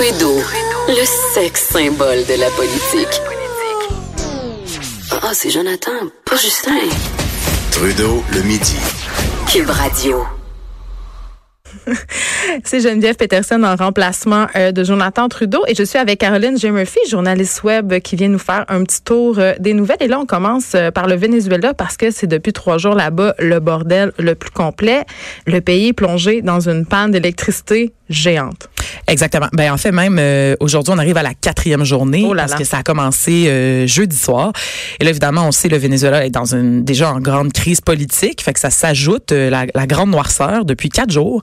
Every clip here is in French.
Trudeau, le sexe symbole de la politique. Ah, c'est Jonathan, pas Justin. Trudeau, le midi. Cube Radio. C'est Geneviève Peterson en remplacement euh, de Jonathan Trudeau et je suis avec Caroline J. Murphy, journaliste web qui vient nous faire un petit tour euh, des nouvelles. Et là, on commence euh, par le Venezuela parce que c'est depuis trois jours là-bas le bordel le plus complet. Le pays est plongé dans une panne d'électricité géante. Exactement. Ben en fait même euh, aujourd'hui on arrive à la quatrième journée Oh là parce là. que ça a commencé euh, jeudi soir. Et là évidemment on sait le Venezuela est dans une déjà en grande crise politique, fait que ça s'ajoute euh, la, la grande noirceur depuis quatre jours.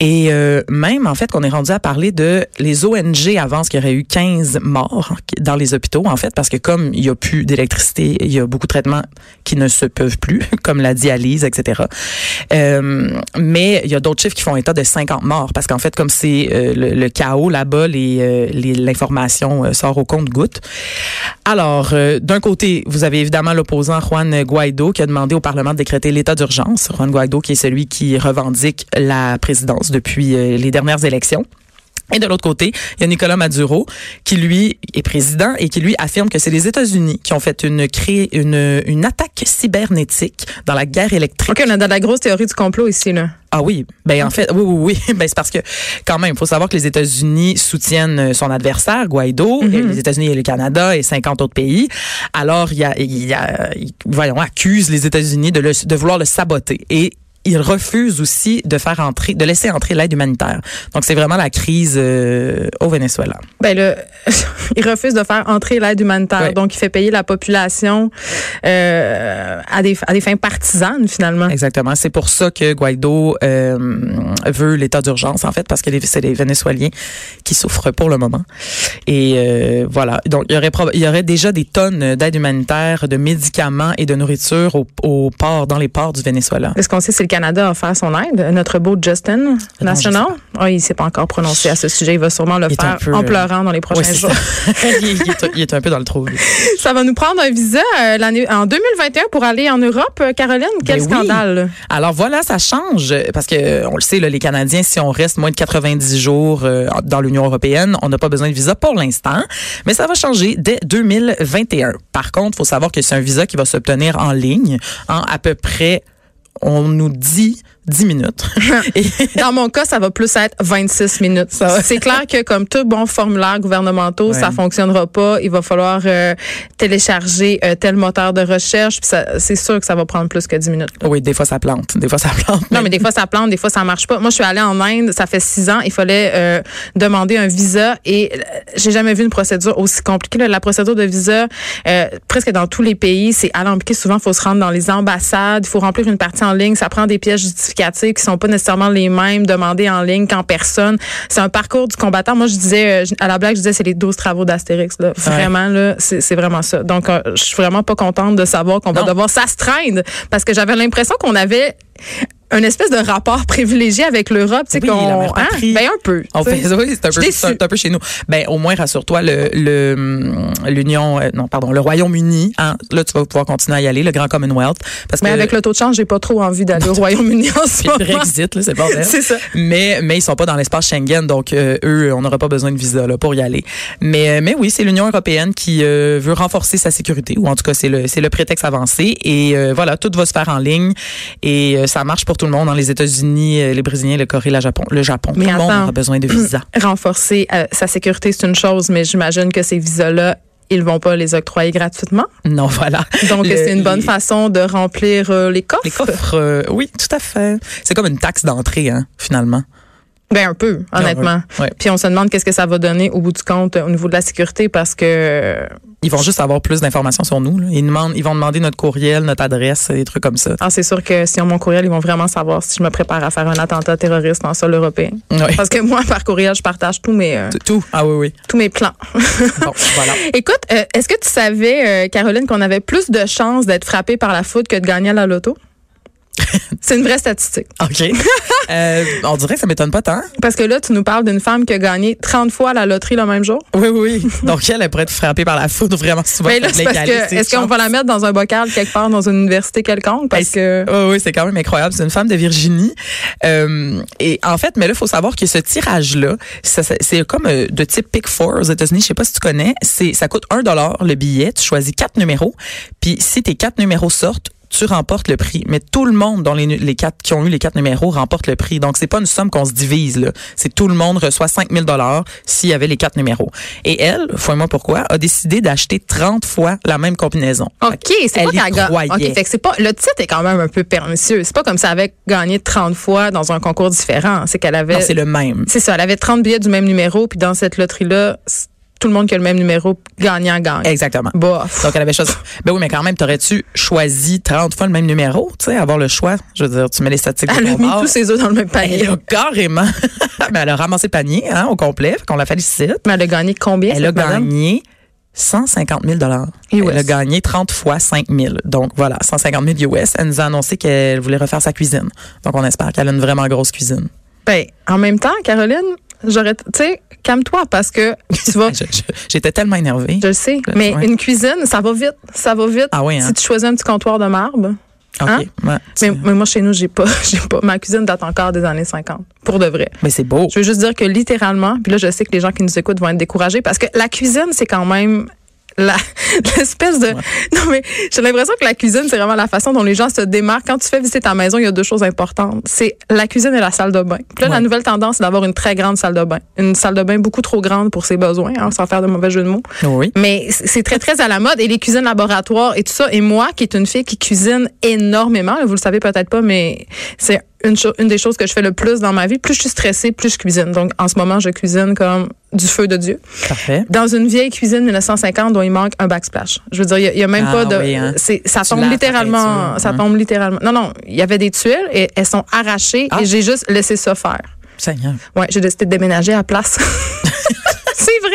Et euh, même en fait qu'on est rendu à parler de les ONG avancent qu'il y aurait eu 15 morts dans les hôpitaux en fait parce que comme il y a plus d'électricité, il y a beaucoup de traitements qui ne se peuvent plus comme la dialyse etc. Euh, mais il y a d'autres chiffres qui font état de 50 morts parce qu'en fait comme c'est le, chaos là-bas, les, euh, les- l'information euh, sort au compte-goutte. Alors, euh, d'un côté, vous avez évidemment l'opposant Juan Guaido qui a demandé au Parlement de décréter l'état d'urgence. Juan Guaido qui est celui qui revendique la présidence depuis les dernières élections. Et de l'autre côté, il y a Nicolas Maduro qui lui est président et qui lui affirme que c'est les États-Unis qui ont fait une cré- une une attaque cybernétique dans la guerre électrique. OK, on a de la grosse théorie du complot ici, là. Ah oui, ben en fait, oui, oui, oui. Ben c'est parce que quand même, il faut savoir que les États-Unis soutiennent euh, son adversaire, Guaido, et les États-Unis et le Canada et 50 autres pays. Alors, il y a, il y a, voyons, accuse les États-Unis de, le, de vouloir le saboter et il refuse aussi de faire entrer, de laisser entrer l'aide humanitaire. Donc c'est vraiment la crise euh, au Venezuela. Ben là, il refuse de faire entrer l'aide humanitaire, donc il fait payer la population euh, à des à des fins partisanes finalement. Exactement. C'est pour ça que Guaido euh, veut l'état d'urgence, en fait, parce que c'est les Vénézuéliens qui souffrent pour le moment. Et voilà. Donc, il y aurait il y aurait déjà des tonnes d'aide humanitaire, de médicaments et de nourriture au, au port, dans les ports du Venezuela. Est-ce qu'on sait si le Canada a offert son aide? Notre beau Justin National? Ah, il s'est pas encore prononcé à ce sujet. Il va sûrement le faire peu, en euh, pleurant dans les prochains Ouais, jours. il, il est, il est un peu dans le trou. Ça va nous prendre un visa euh, l'année en 2021 pour aller en Europe, euh, Caroline. Quel Ben oui. scandale! Alors voilà, ça change parce que on le sait, là, les Canadiens, si on reste moins de 90 jours euh, dans l'Union européenne, on n'a pas besoin de visa pour l'instant, mais ça va changer dès 2021. Par contre, il faut savoir que c'est un visa qui va s'obtenir en ligne en à peu près, on nous dit 10 minutes. Dans mon cas, ça va plus être 26 minutes. C'est clair que comme tout bon formulaire gouvernementaux, Ouais. ça fonctionnera pas. Il va falloir euh, télécharger euh, tel moteur de recherche. C'est sûr que ça va prendre plus que 10 minutes. oui, des fois ça plante, des fois ça plante. Non, mais des fois ça plante, des fois ça marche pas. Moi, je suis allée en Inde, ça fait six ans. Il fallait euh, demander un visa et euh, j'ai jamais vu une procédure aussi compliquée. là. La procédure de visa, euh, presque dans tous les pays, c'est alambiqué. Souvent, il faut se rendre dans les ambassades, il faut remplir une partie en ligne. Ça prend des pièces qui sont pas nécessairement les mêmes demandées en ligne qu'en personne. C'est un parcours du combattant. Moi, je disais euh, à la blague, je disais c'est les 12 travaux d'Astérix. Là. Vraiment là, c'est vraiment ça. Donc, euh, je suis vraiment pas contente de savoir qu'on va devoir s'astreindre parce que j'avais l'impression qu'on avait un espèce de rapport privilégié avec l'Europe, tu sais Oui, qu'on patrie. ben un peu. On fait, oui, c'est un, peu, c'est un- peu chez nous. Ben, au moins, rassure-toi, le, le, hum, l'Union, euh, non, pardon, le Royaume-Uni, hein, là, tu vas pouvoir continuer à y aller, le Grand Commonwealth. Parce Mais que, avec le taux de change, j'ai pas trop envie d'aller au Royaume-Uni en ce le moment. Brexit, là, c'est bordel. C'est ça. Mais, mais ils sont pas dans l'espace Schengen, donc euh, eux, on n'aura pas besoin de visa là, pour y aller. Mais, euh, mais oui, c'est l'Union européenne qui euh, veut renforcer sa sécurité, ou en tout cas, c'est le, c'est le prétexte avancé. Et voilà, tout va se faire en ligne. Et ça marche pour tout le monde, dans les États-Unis, euh, les Brésiliens, le Corée, le Japon. Le Japon. Mais tout le monde aura besoin de visa. Renforcer euh, sa sécurité, c'est une chose, mais j'imagine que ces visas-là, ils vont pas les octroyer gratuitement. non, voilà. Donc, c'est une bonne les- façon de remplir euh, les coffres. Les coffres, euh, oui, tout à fait. C'est comme une taxe d'entrée, hein, finalement. Ben un peu, honnêtement. ouais. Ouais. Puis on se demande qu'est-ce que ça va donner au bout du compte euh, au niveau de la sécurité parce que euh, Ils vont juste avoir plus d'informations sur nous. là. Ils, demandent, ils vont demander notre courriel, notre adresse, des trucs comme ça. ah, c'est sûr que si on mon courriel, ils vont vraiment savoir si je me prépare à faire un attentat terroriste en sol européen. Ouais. Parce que moi, par courriel, je partage tous mes euh, Tout. Ah oui, oui. tous mes plans. Bon, voilà. Écoute, euh, est-ce que tu savais, euh, Caroline, qu'on avait plus de chances d'être frappé par la foudre que de gagner à la loto? C'est une vraie statistique. OK. Euh, on dirait que ça m'étonne pas tant. Parce que là, tu nous parles d'une femme qui a gagné 30 fois la loterie le même jour. Oui, oui. Donc, elle, elle pourrait être frappée par la foudre vraiment souvent. Mais là, c'est parce que, est-ce qu'on va la mettre dans un bocal quelque part dans une université quelconque? Parce que. Oui, oui, c'est quand même incroyable. C'est une femme de Virginie. Euh, et en fait, mais là, il faut savoir que ce tirage-là, c'est comme euh, de type Pick Four aux États-Unis. Je sais pas si tu connais. C'est, ça coûte un dollar le billet. Tu choisis quatre numéros. Puis, si tes quatre numéros sortent, tu remportes le prix. Mais tout le monde dans les, les quatre qui ont eu les quatre numéros remporte le prix. Donc, c'est pas une somme qu'on se divise, là. C'est tout le monde reçoit 5000 dollars s'il y avait les quatre numéros. Et elle, fouille-moi pourquoi, a décidé d'acheter 30 fois la même combinaison. OK, c'est pas qu'elle ga- croyait. OK, fait que c'est pas le titre est quand même un peu pernicieux. C'est pas comme ça elle avait gagné 30 fois dans un concours différent, c'est qu'elle avait Non, c'est le même. C'est ça, elle avait 30 billets du même numéro puis dans cette loterie là, tout le monde qui a le même numéro gagnant gagne. Exactement. Bof. Donc, elle avait choisi. Ben oui, mais quand même, t'aurais-tu choisi 30 fois le même numéro? Tu sais, avoir le choix? Je veux dire, tu mets les statistiques Elle a mis tous ses œufs dans le même panier. Elle a carrément. mais elle a ramassé le panier, hein, au complet. Fait qu'on la félicite. Mais elle a gagné combien Elle a gagné 150 000 dollars. US. Elle a gagné 30 fois 5 000. Donc voilà, 150 000 US. Elle nous a annoncé qu'elle voulait refaire sa cuisine. Donc on espère qu'elle a une vraiment grosse cuisine. Ben, en même temps, Caroline, j'aurais tu sais, calme-toi parce que tu vas J'étais tellement énervée. je le sais, mais Ouais. une cuisine, ça va vite, ça va vite. Ah oui, hein? Si tu choisis un petit comptoir de marbre, hein? ouais. Mais, mais moi, chez nous, j'ai pas, j'ai pas. Ma cuisine date encore des années 50. Pour de vrai. Mais c'est beau. Je veux juste dire que littéralement, puis là, je sais que les gens qui nous écoutent vont être découragés parce que la cuisine, c'est quand même la l'espèce de non mais j'ai l'impression que la cuisine c'est vraiment la façon dont les gens se démarquent. Quand tu fais visiter ta maison il y a deux choses importantes. C'est la cuisine et la salle de bain. Puis là la nouvelle tendance c'est d'avoir une très grande salle de bain. Une salle de bain beaucoup trop grande pour ses besoins hein, sans faire de mauvais jeu de mots. Oui. mais c'est très, très à la mode. Et les cuisines laboratoires et tout ça. Et moi, qui est une fille qui cuisine énormément, vous le savez peut-être pas, mais c'est une, des choses que je fais le plus dans ma vie. Plus je suis stressée, plus je cuisine. Donc, en ce moment, je cuisine comme du feu de Dieu. Parfait. Dans une vieille cuisine 1950 dont il manque un backsplash. Je veux dire, il y a- même Ah pas de... oui, hein. ça Tu tombe littéralement... ça hein. tombe littéralement... Non, non. Il y avait des tuiles et elles sont arrachées Ah. et j'ai juste laissé ça faire. Seigneur. Ouais, j'ai décidé de déménager à la place. c'est vrai!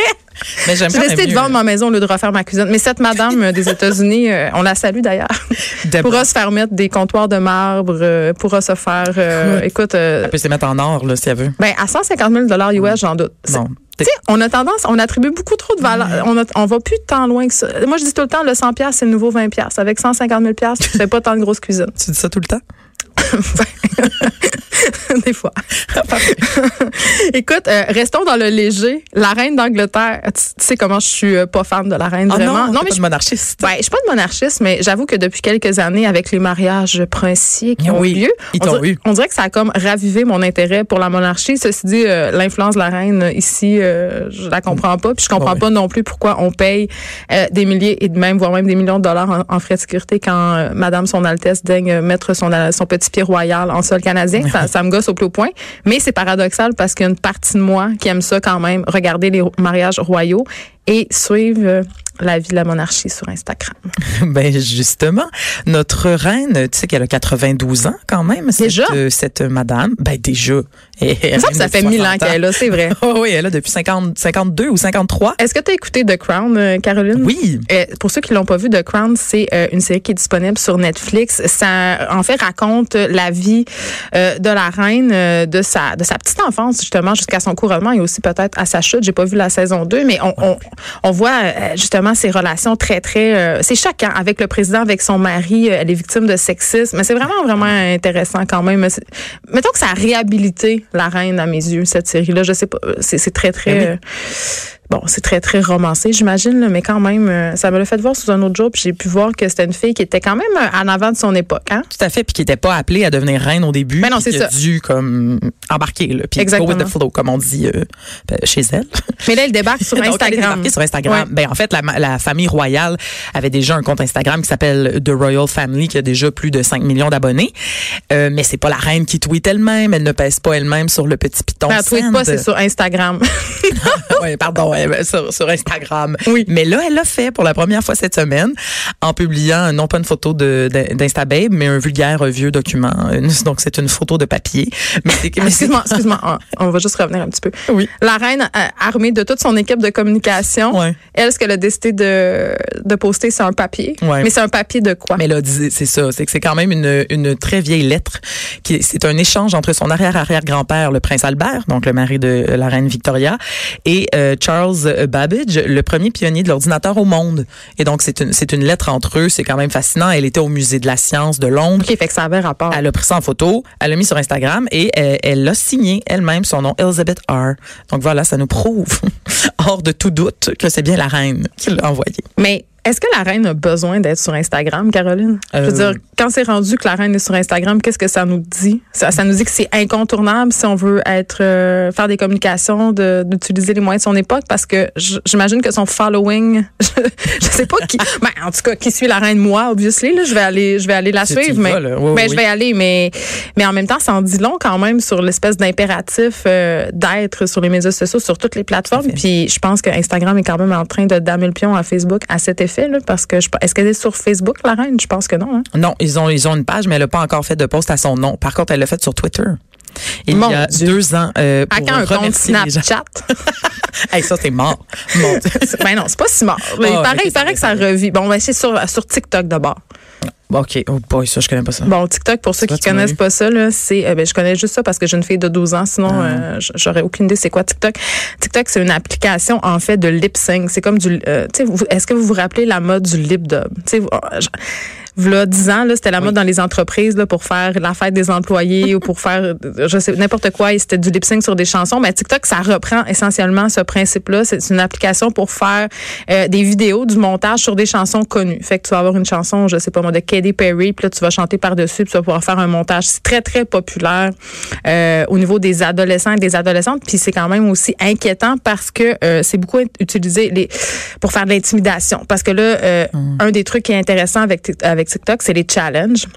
Mais j'aime J'ai décidé de vendre ma maison au lieu de refaire ma cuisine. Mais cette madame euh, des États-Unis, euh, on la salue d'ailleurs, pourra se faire mettre des comptoirs de marbre, euh, pourra se faire, euh, écoute, Elle peut se mettre en or, là, si elle veut. ben à 150 000 dollars US, j'en doute. Sais, on a tendance, on attribue beaucoup trop de valeur. On, a- on va plus tant loin que ça. Moi, je dis tout le temps, le 100 pièces c'est le nouveau 20 pièces Avec 150 000 pièces tu fais pas tant de grosse cuisine. Tu dis ça tout le temps? Des fois. Écoute, euh, restons dans le léger. La reine d'Angleterre, tu, tu sais comment je suis euh, pas fan de la reine, Ah vraiment? non, mais mais je je monarchiste. Ben, je suis pas de monarchiste, mais j'avoue que depuis quelques années, avec les mariages princiers qui ont Oui, eu lieu, ils on, t'ont dirait, eu. on dirait que ça a comme ravivé mon intérêt pour la monarchie. Ceci dit, euh, l'influence de la reine ici, je la comprends pas. Puis je comprends Ouais. pas non plus pourquoi on paye des milliers et de même, voire même des millions de dollars en, en frais de sécurité quand Madame Son Altesse daigne mettre son, son petit pied royal en sol canadien. Ça, ça me gosse au plus haut point. Mais c'est paradoxal parce qu'il y a une partie de moi qui aime ça quand même, regarder les mariages royaux et suivre euh, la vie de la monarchie sur Instagram. Ben justement, notre reine, tu sais qu'elle a 92 ans quand même. Cette, Déjà? euh, cette madame, ben déjà. Ça fait 1000 ans qu'elle est là, c'est vrai. Oh oui, elle est là depuis 50, 52 ou 53. Est-ce que tu as écouté The Crown, euh, Caroline? Oui. Euh, pour ceux qui l'ont pas vu, The Crown, c'est euh, une série qui est disponible sur Netflix. Ça, en fait, raconte la vie de la reine, de sa de sa petite enfance justement jusqu'à son couronnement et aussi peut-être à sa chute. J'ai pas vu la saison 2, mais on on, on voit euh, justement ses relations très très. euh, c'est choquant avec le président, avec son mari. euh, elle est victime de sexisme, mais c'est vraiment vraiment intéressant quand même. Mettons que ça a réhabilité la reine à mes yeux cette série-là. Je sais pas, euh, c'est très très. Ben oui. euh, Bon, c'est très, très romancé, j'imagine, mais quand même, euh, ça me l'a fait voir sous un autre jour, puis j'ai pu voir que c'était une fille qui était quand même euh, en avant de son époque. Hein? Tout à fait, puis qui n'était pas appelée à devenir reine au début. Ben non, c'est qui a ça. dû comme embarquer, là, puis go Exactement. with the flow, comme on dit euh, ben, chez elle. Mais là, elle débarque sur Donc, elle est Instagram. débarquée sur Instagram. Ouais. Ben, en fait, la, la famille royale avait déjà un compte Instagram qui s'appelle The Royal Family, qui a déjà plus de 5 millions d'abonnés. Euh, mais c'est pas la reine qui tweet elle-même. Elle ne pèse pas elle-même sur le petit piton. Ben, elle tweet pas, c'est sur Instagram. ouais, pardon. Même sur, sur Instagram. Oui. Mais là, elle l'a fait pour la première fois cette semaine en publiant non pas une photo d'Instababe, mais un vulgaire vieux document. Donc c'est une photo de papier. Excuse-moi, excuse-moi. On- va juste revenir un petit peu. Oui. La reine, euh, armée de toute son équipe de communication, Ouais. elle, ce qu'elle a décidé de, de poster, c'est un papier. Ouais. Mais c'est un papier de quoi? Mais là, c'est ça, c'est que c'est quand même une, une très vieille lettre. qui C'est un échange entre son arrière-arrière-grand-père, le prince Albert, donc le mari de la reine Victoria, et euh, Charles Babbage, le premier pionnier de l'ordinateur au monde. Et donc, c'est une, c'est une lettre entre eux. C'est quand même fascinant. Elle était au musée de la science de Londres. OK, fait que ça avait rapport. Elle a pris ça en photo, elle l'a mis sur Instagram et elle elle l'a signé elle-même son nom Elizabeth R. Donc voilà, ça nous prouve hors de tout doute que c'est bien la reine qui l'a envoyé. Mais est-ce que la reine a besoin d'être sur Instagram, Caroline? Je veux Euh, dire, quand c'est rendu que la reine est sur Instagram, qu'est-ce que ça nous dit? Ça, ça nous dit que c'est incontournable si on veut être euh, faire des communications, de- d'utiliser les moyens de son époque, parce que j'imagine que son following, je, je sais pas qui, ben, en tout cas, qui suit la reine, moi, obviously, là, je vais aller, je vais aller la suivre, mais. Oui, ben, oui, je vais aller, mais, mais en même temps, ça en dit long quand même sur l'espèce d'impératif euh, d'être sur les médias sociaux, sur toutes les plateformes. Puis je pense que Instagram est quand même en train de damer le pion à Facebook à cet effet, là, parce que je, est-ce qu'elle est sur Facebook, la reine? Je pense que non. Hein? Non, ils ont ils ont une page, mais elle n'a pas encore fait de post à son nom. Par contre, elle l'a fait sur Twitter. Il Mon y a Dieu. deux ans. Euh, À pour quand un compte. Snapchat? Hey, ça, c'est mort. Mon Dieu. ben non, c'est pas si mort. Mais il Ah, paraît, il que ça revit. Bon, on va essayer sur, sur TikTok d'abord. OK. Oh boy, ça, je connais pas ça. Bon, TikTok, pour ceux qui connaissent pas ça, là, c'est, euh, ben, je connais juste ça parce que j'ai une fille de 12 ans. Sinon, Ah. euh, j'aurais aucune idée c'est quoi TikTok. TikTok, c'est une application, en fait, de lip sync. C'est comme du, euh, tu sais, vous- est-ce que vous vous rappelez la mode du lip dub? Tu sais, V'là 10 ans, là, c'était la mode dans les entreprises là, pour faire la fête des employés ou pour faire, je sais, n'importe quoi. et C'était du lip sync sur des chansons. Mais TikTok, ça reprend essentiellement ce principe-là. C'est une application pour faire euh, des vidéos, du montage sur des chansons connues. Fait que tu vas avoir une chanson, je sais pas moi, de Katy Perry, puis là, tu vas chanter par-dessus, puis tu vas pouvoir faire un montage. C'est très, très populaire euh, au niveau des adolescents et des adolescentes. Puis c'est quand même aussi inquiétant parce que euh, c'est beaucoup utilisé les, pour faire de l'intimidation. Parce que là, euh, un des trucs qui est intéressant avec, Tik- avec TikTok, c'est les challenges.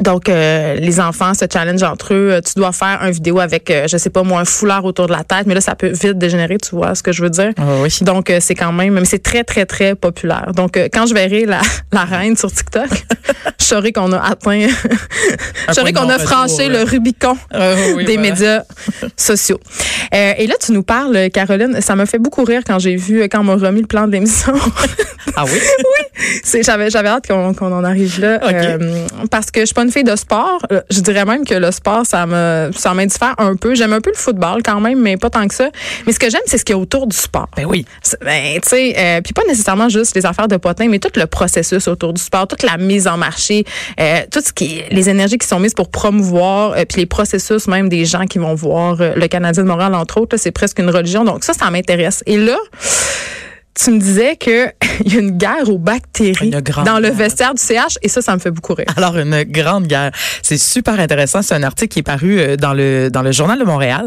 Donc, euh, les enfants se challenge entre eux. Euh, Tu dois faire une vidéo avec, euh, je sais pas moi, un foulard autour de la tête, mais là, ça peut vite dégénérer, tu vois ce que je veux dire? Ah oui. Donc, euh, c'est quand même, mais c'est très, très, très populaire. Donc, quand je verrai la, la reine sur TikTok, je saurai qu'on a atteint, je saurai qu'on a franchi le Rubicon Ah oui, des voilà. médias sociaux. Et là, tu nous parles, Caroline, ça m'a fait beaucoup rire quand j'ai vu, quand on m'a remis le plan de l'émission. Ah oui? C'est- J'avais j'avais hâte qu'on qu'on en arrive là parce que je suis pas une fille de sport. Euh, Je dirais même que le sport ça me ça m'indiffère un peu. J'aime un peu le football quand même, mais pas tant que ça. Mais ce que j'aime c'est ce qu'il y a autour du sport. Ben oui. Ben, tu sais, euh, puis pas nécessairement juste les affaires de potin, mais tout le processus autour du sport, toute la mise en marché, euh, tout ce qui, les énergies qui sont mises pour promouvoir, euh, puis les processus même des gens qui vont voir le Canadien de Montréal entre autres, c'est presque une religion. Donc ça, ça m'intéresse. Et là. Tu me disais que il y a une guerre aux bactéries dans le guerre. vestiaire du CH et ça, ça me fait beaucoup rire. Alors, une grande guerre. C'est super intéressant. C'est un article qui est paru euh, dans le, dans le Journal de Montréal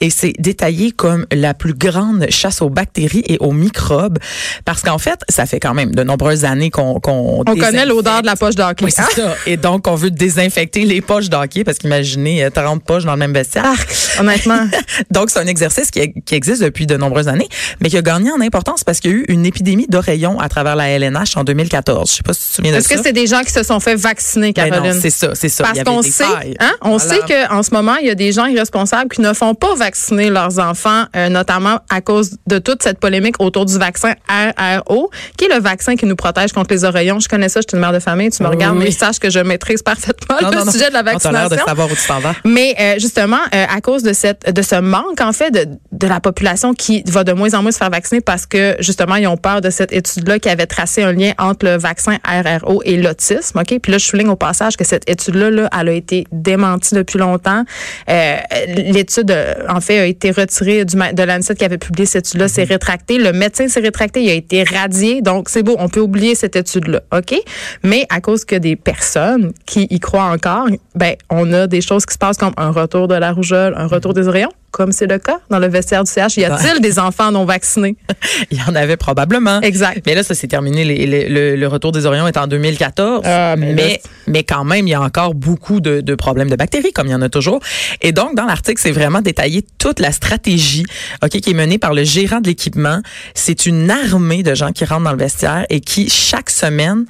et c'est détaillé comme la plus grande chasse aux bactéries et aux microbes parce qu'en fait, ça fait quand même de nombreuses années qu'on qu'on On connaît l'odeur de la poche d'hockey. Oui, c'est hein? ça. Et donc, on veut désinfecter les poches d'hockey parce qu'imaginez euh, 30 poches dans le même vestiaire. Arc, honnêtement. Donc, c'est un exercice qui, qui existe depuis de nombreuses années, mais qui a gagné en importance parce qu'il y a eu une épidémie d'oreillons à travers la LNH en 2014. Je sais pas si tu te souviens de Est-ce ça. que c'est des gens qui se sont fait vacciner, Ben Caroline? c'est ça, c'est ça. Parce qu'on sait, hein, on sait qu'en ce moment, il y a des gens irresponsables qui ne font pas vacciner leurs enfants, euh, notamment à cause de toute cette polémique autour du vaccin RRO, qui est le vaccin qui nous protège contre les oreillons. Je connais ça, je suis une mère de famille, tu me Oui, regardes, mais sache que je maîtrise parfaitement Non, le non, non. sujet de la On vaccination. de savoir où tu t'en vas. Mais euh, justement, euh, à cause de cette de ce manque en fait de, de la population qui va de moins en moins se faire vacciner parce que justement ils ont peur de cette étude-là qui avait tracé un lien entre le vaccin RRO et l'autisme. Ok, puis là je souligne au passage que cette étude-là, là, elle a été démentie depuis longtemps. Euh, L'étude euh, en fait a été retirée du de l'ANSET qui avait publié cette étude-là, c'est rétracté. Le médecin s'est rétracté, il a été radié, donc c'est beau, on peut oublier cette étude-là. Ok, mais à cause que des personnes qui y croient encore, ben on a des choses qui se passent comme un retour de la rougeole, un retour des oreillons. Comme c'est le cas? Dans le vestiaire du CH. Y a-t-il des enfants non vaccinés? Il y en avait probablement. Exact. Mais là, ça s'est terminé. Les- les- le, le retour des Orions est en 2014. Ah, mais mais, quand même, il y a encore beaucoup de, de problèmes de bactéries, comme il y en a toujours. Et donc, dans l'article, c'est vraiment détaillé toute la stratégie ok, qui est menée par le gérant de l'équipement. C'est une armée de gens qui rentrent dans le vestiaire et qui, chaque semaine,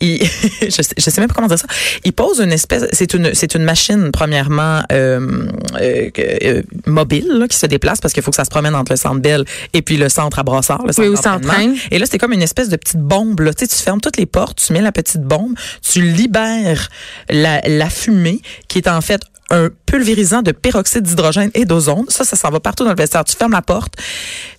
il, je, sais, je sais même pas comment dire ça, ils posent une espèce, c'est une, c'est une machine, premièrement, euh, euh, euh, mobile, là, qui se déplace parce qu'il faut que ça se promène entre le centre Bell et puis le centre à Brossard, le centre Oui, où. Et là, c'était comme une espèce de petite bombe. Là. Tu, sais, tu fermes toutes les portes, tu mets la petite bombe, tu libères la, la fumée qui est en fait un pulvérisant de peroxyde d'hydrogène et d'ozone. Ça, ça s'en va partout dans le vestiaire. Tu fermes la porte,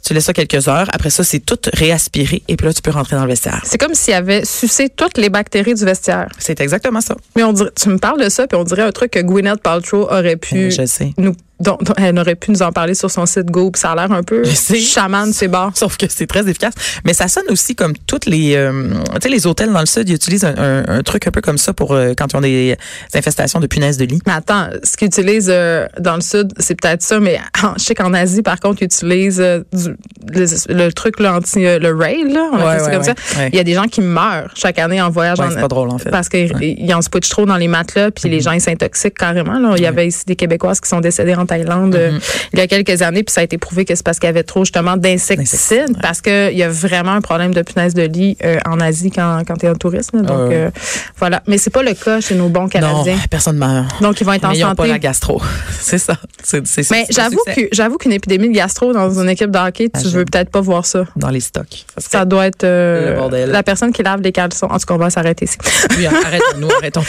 tu laisses ça quelques heures. Après ça, c'est tout réaspiré et puis là, tu peux rentrer dans le vestiaire. C'est comme s'il avait sucé toutes les bactéries du vestiaire. C'est exactement ça. Mais on dirait, tu me parles de ça, puis on dirait un truc que Gwyneth Paltrow aurait pu Je sais. nous, dont, dont elle aurait pu nous en parler sur son site Go, puis ça a l'air un peu chaman, c'est bas. Sauf que c'est très efficace. Mais ça sonne aussi comme toutes les, euh, tu sais, les hôtels dans le sud, ils utilisent un, un- un truc un peu comme ça pour euh, quand ils ont des infestations de punaises de lit. Mais attends, ce qu'ils euh, dans le sud, c'est peut-être ça, mais je sais qu'en Asie, par contre, ils utilisent euh, du- le, le truc là, anti euh, le rail, là, on Ouais, appelle ça ouais, comme ouais, ça. ouais. Il y a des gens qui meurent chaque année en voyage en pas drôle, en fait. Parce qu'ils ils en switchent trop dans les matelas, puis les gens ils s'intoxiquent carrément. Là. Il y avait ici des Québécoises qui sont décédées en Thaïlande euh, Mm-hmm. il y a quelques années, puis ça a été prouvé que c'est parce qu'il y avait trop justement d'insecticides, parce qu'il y a vraiment un problème de punaise de lit euh, en Asie quand, quand tu es en tourisme. là. Donc Ouais. euh, voilà. Mais c'est pas le cas chez nos bons Non, Canadiens. personne meurt. Donc ils vont être en Mais ils pas santé. la gastro. c'est ça. C'est, c'est, Mais c'est un j'avoue succès. que j'avoue qu'une épidémie de gastro dans une équipe de hockey, tu. Veux peut-être pas voir ça. Dans les stocks. Ça doit être euh, la personne qui lave les caleçons. En tout cas, on va s'arrêter ici. Oui, arrêtons-nous, arrêtons.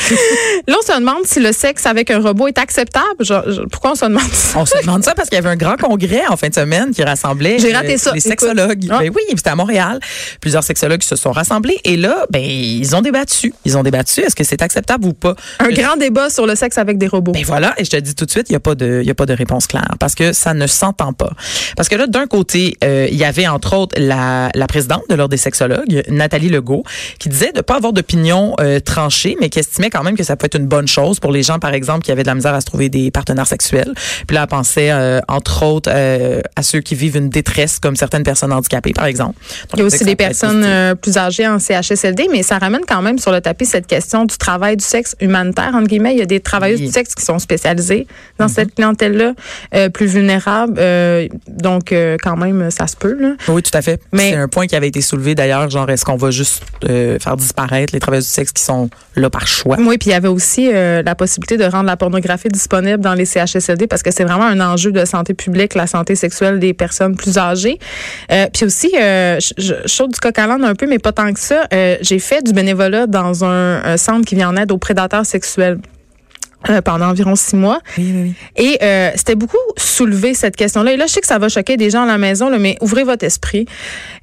Là, on se demande si le sexe avec un robot est acceptable. Genre, pourquoi on se demande ça? On se demande ça parce qu'il y avait un grand congrès en fin de semaine qui rassemblait raté ça, les sexologues. Ah. Ben oui, c'était à Montréal. Plusieurs sexologues se sont rassemblés et là, ben ils ont débattu. Ils ont débattu. Est-ce que c'est acceptable ou pas Un grand débat sur le sexe avec des robots. Ben voilà, et je te dis tout de suite, il y a pas de, il y a pas de réponse claire parce que ça ne s'entend pas. Parce que là, d'un côté, euh, il y avait entre autres la, la présidente de l'ordre des sexologues, Nathalie Legault, qui disait de pas avoir d'opinion euh, tranchée, mais qui estimait quand même que ça peut être une bonne chose pour les gens, par exemple, qui avaient de la misère à se trouver des partenaires sexuels. Puis là, elle pensait euh, entre autres euh, à ceux qui vivent une détresse, comme certaines personnes handicapées, par exemple. Donc, Il y a aussi des personnes euh, plus âgées en CHSLD, mais ça ramène quand même sur le tapis cette question du travail du sexe humanitaire, entre guillemets. Il y a des travailleuses Oui. du sexe qui sont spécialisées dans cette clientèle-là, euh, plus vulnérable. Euh, donc, euh, quand même, ça se peut. Là. Oui, tout à fait. Mais- c'est un point qui avait été soulevé d'ailleurs, genre est-ce qu'on va juste euh, faire disparaître les travailleurs du sexe qui sont là par choix? Oui, puis il y avait aussi euh, la possibilité de rendre la pornographie disponible dans les CHSLD parce que c'est vraiment un enjeu de santé publique, la santé sexuelle des personnes plus âgées. Euh, puis aussi, euh, je, saute du coq à un peu, mais pas tant que ça. J'ai fait du bénévolat dans un, un centre qui vient en aide aux prédateurs sexuels. Euh, pendant environ six mois. Oui, oui, oui. Et euh, c'était beaucoup soulevé cette question-là. Et là, je sais que ça va choquer des gens à la maison, là, mais ouvrez votre esprit.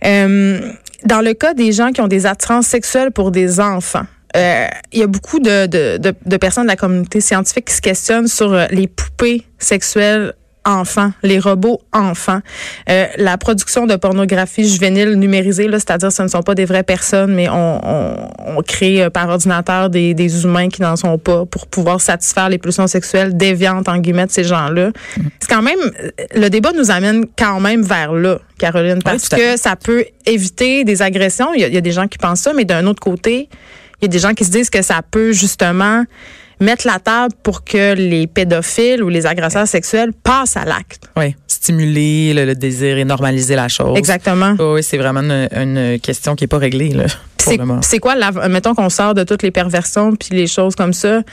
Euh, dans le cas des gens qui ont des attirances sexuelles pour des enfants, euh, il y a beaucoup de, de, de, de personnes de la communauté scientifique qui se questionnent sur euh, les poupées sexuelles enfants, les robots enfants, Euh, la production de pornographie juvénile numérisée, là, c'est-à-dire ce ne sont pas des vraies personnes, mais on, on, on crée euh, par ordinateur des, des humains qui n'en sont pas pour pouvoir satisfaire les pulsions sexuelles déviantes en guillemets de ces gens-là. C'est quand même le débat nous amène quand même vers là, Caroline, parce que ça peut éviter des agressions. Il y, a, il y a des gens qui pensent ça, mais d'un autre côté, il y a des gens qui se disent que ça peut justement mettre la table pour que les pédophiles ou les agresseurs sexuels passent à l'acte. Oui, stimuler le, le désir et normaliser la chose. Exactement. Oh, oui, c'est vraiment une, une question qui est pas réglée là. C'est le moment. c'est quoi, la- mettons qu'on sort de toutes les perversions puis les choses comme ça.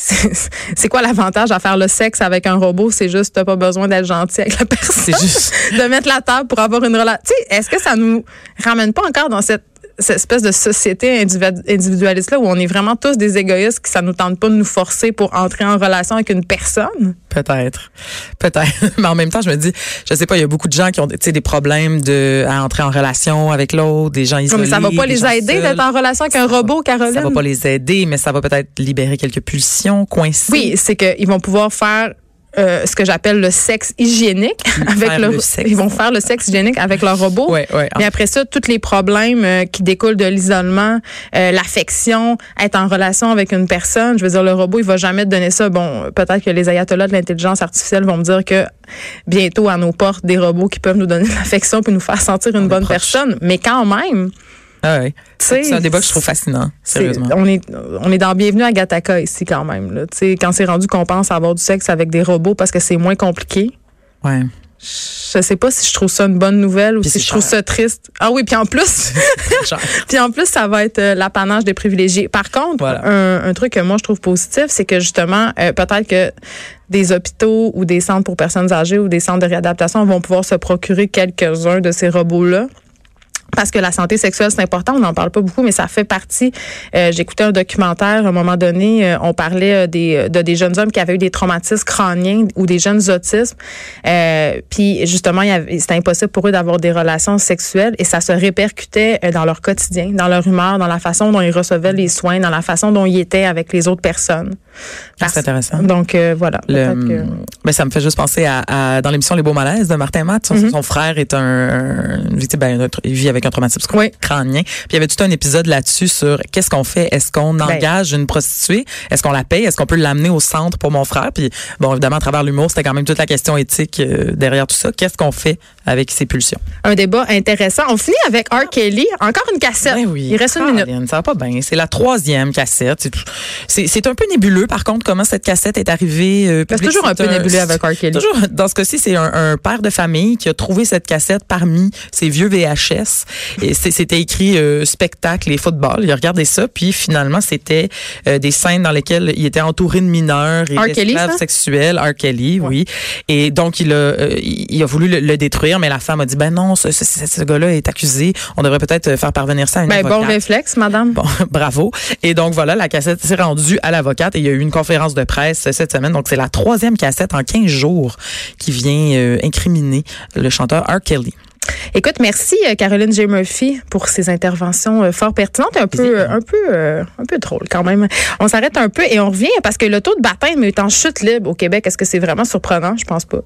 C'est c'est quoi l'avantage à faire le sexe avec un robot? C'est juste, t'as pas besoin d'être gentil avec la personne. C'est juste de mettre la table pour avoir une relation. Tu sais, est-ce que ça nous ramène pas encore dans cette, cette espèce de société individu- individualiste-là où on est vraiment tous des égoïstes qui ça nous tente pas de nous forcer pour entrer en relation avec une personne? peut-être, peut-être. Mais en même temps, je me dis, je sais pas, il y a beaucoup de gens qui ont, tu sais, des problèmes de à entrer en relation avec l'autre, des gens Non, isolés. mais ça va pas les aider d'être en relation avec un robot, Caroline? Ça va pas les aider, mais ça va peut-être libérer quelques pulsions coincées. Oui, c'est qu'ils vont pouvoir faire euh, ce que j'appelle le sexe hygiénique avec faire le, le sexe. ils vont faire le sexe hygiénique avec leur robot. Ouais, ouais. Mais après ça, tous les problèmes euh, qui découlent de l'isolement, euh, l'affection, être en relation avec une personne, je veux dire le robot, il va jamais te donner ça. Bon, peut-être que les ayatollahs de l'intelligence artificielle vont me dire que bientôt à nos portes des robots qui peuvent nous donner de l'affection puis nous faire sentir une bonne personne, mais quand même, Ah C'est un débat que je trouve fascinant, sérieusement. on est on est dans Bienvenue à Gattaca ici quand même là. Quand c'est rendu qu'on pense avoir du sexe avec des robots parce que c'est moins compliqué. Ouais. Je sais pas si je trouve ça une bonne nouvelle ou Puis si je trouve ça triste. Ah oui, puis en plus, Genre, puis en plus, ça va être euh, l'apanage des privilégiés. Par contre, Voilà. un, un truc que moi je trouve positif, c'est que justement, euh, peut-être que des hôpitaux ou des centres pour personnes âgées ou des centres de réadaptation vont pouvoir se procurer quelques-uns de ces robots-là. Parce que la santé sexuelle, c'est important, on n'en parle pas beaucoup, mais ça fait partie. Euh, J'écoutais un documentaire, à un moment donné, euh, on parlait euh, des, de des jeunes hommes qui avaient eu des traumatismes crâniens ou des jeunes autismes. Puis justement, c'était impossible pour eux d'avoir des relations sexuelles et ça se répercutait dans leur quotidien, dans leur humeur, dans la façon dont ils recevaient les soins, dans la façon dont ils étaient avec les autres personnes. Parce- c'est intéressant. Donc voilà. Le, que- ben, ça me fait juste penser à, à- dans l'émission Les Beaux Malaises de Martin Matt. Son, Mhm. son frère est un, un ben, un- il vit avec un traumatisme Oui. crânien. Puis il y avait tout un épisode là-dessus sur qu'est-ce qu'on fait? Est-ce qu'on Ben. engage une prostituée? Est-ce qu'on la paye? Est-ce qu'on peut l'amener au centre pour mon frère? Puis bon, évidemment, à travers l'humour, c'était quand même toute la question éthique euh, derrière tout ça. Qu'est-ce qu'on fait avec ces pulsions? un débat intéressant. On finit avec R. Kelly. Encore une cassette. Ben oui. Il reste une minute. Ça va pas bien. C'est la troisième cassette. C'est un peu nébuleux, par contre, comment cette cassette est arrivée. euh, Ben, C'est toujours un peu nébuleux avec R. Kelly. Toujours, dans ce cas-ci, c'est un, un père de famille qui a trouvé cette cassette parmi ses vieux VHS. Et c'était écrit euh, spectacle et football. Il a regardé ça, puis finalement, c'était euh, des scènes dans lesquelles il était entouré de mineurs et R. Kelly, d'esclaves sexuels. R. Kelly, oui. Et donc, il a, il a voulu le, le détruire, mais la femme a dit, ben non, ce, ce, ce- ce gars-là est accusé. On devrait peut-être faire parvenir ça à une Ben, bon réflexe, madame. Bon, bravo. Et donc voilà, la cassette s'est rendue à l'avocate et il y a eu une conférence de presse cette semaine. Donc c'est la troisième cassette en 15 jours qui vient euh, incriminer le chanteur R. Kelly. Écoute, merci euh, Caroline J. Murphy pour ces interventions euh, fort pertinentes, un peu, un peu, un peu drôle quand même. On s'arrête un peu et on revient parce que le taux de baptême est en chute libre au Québec. Est-ce que c'est vraiment surprenant? Je pense pas.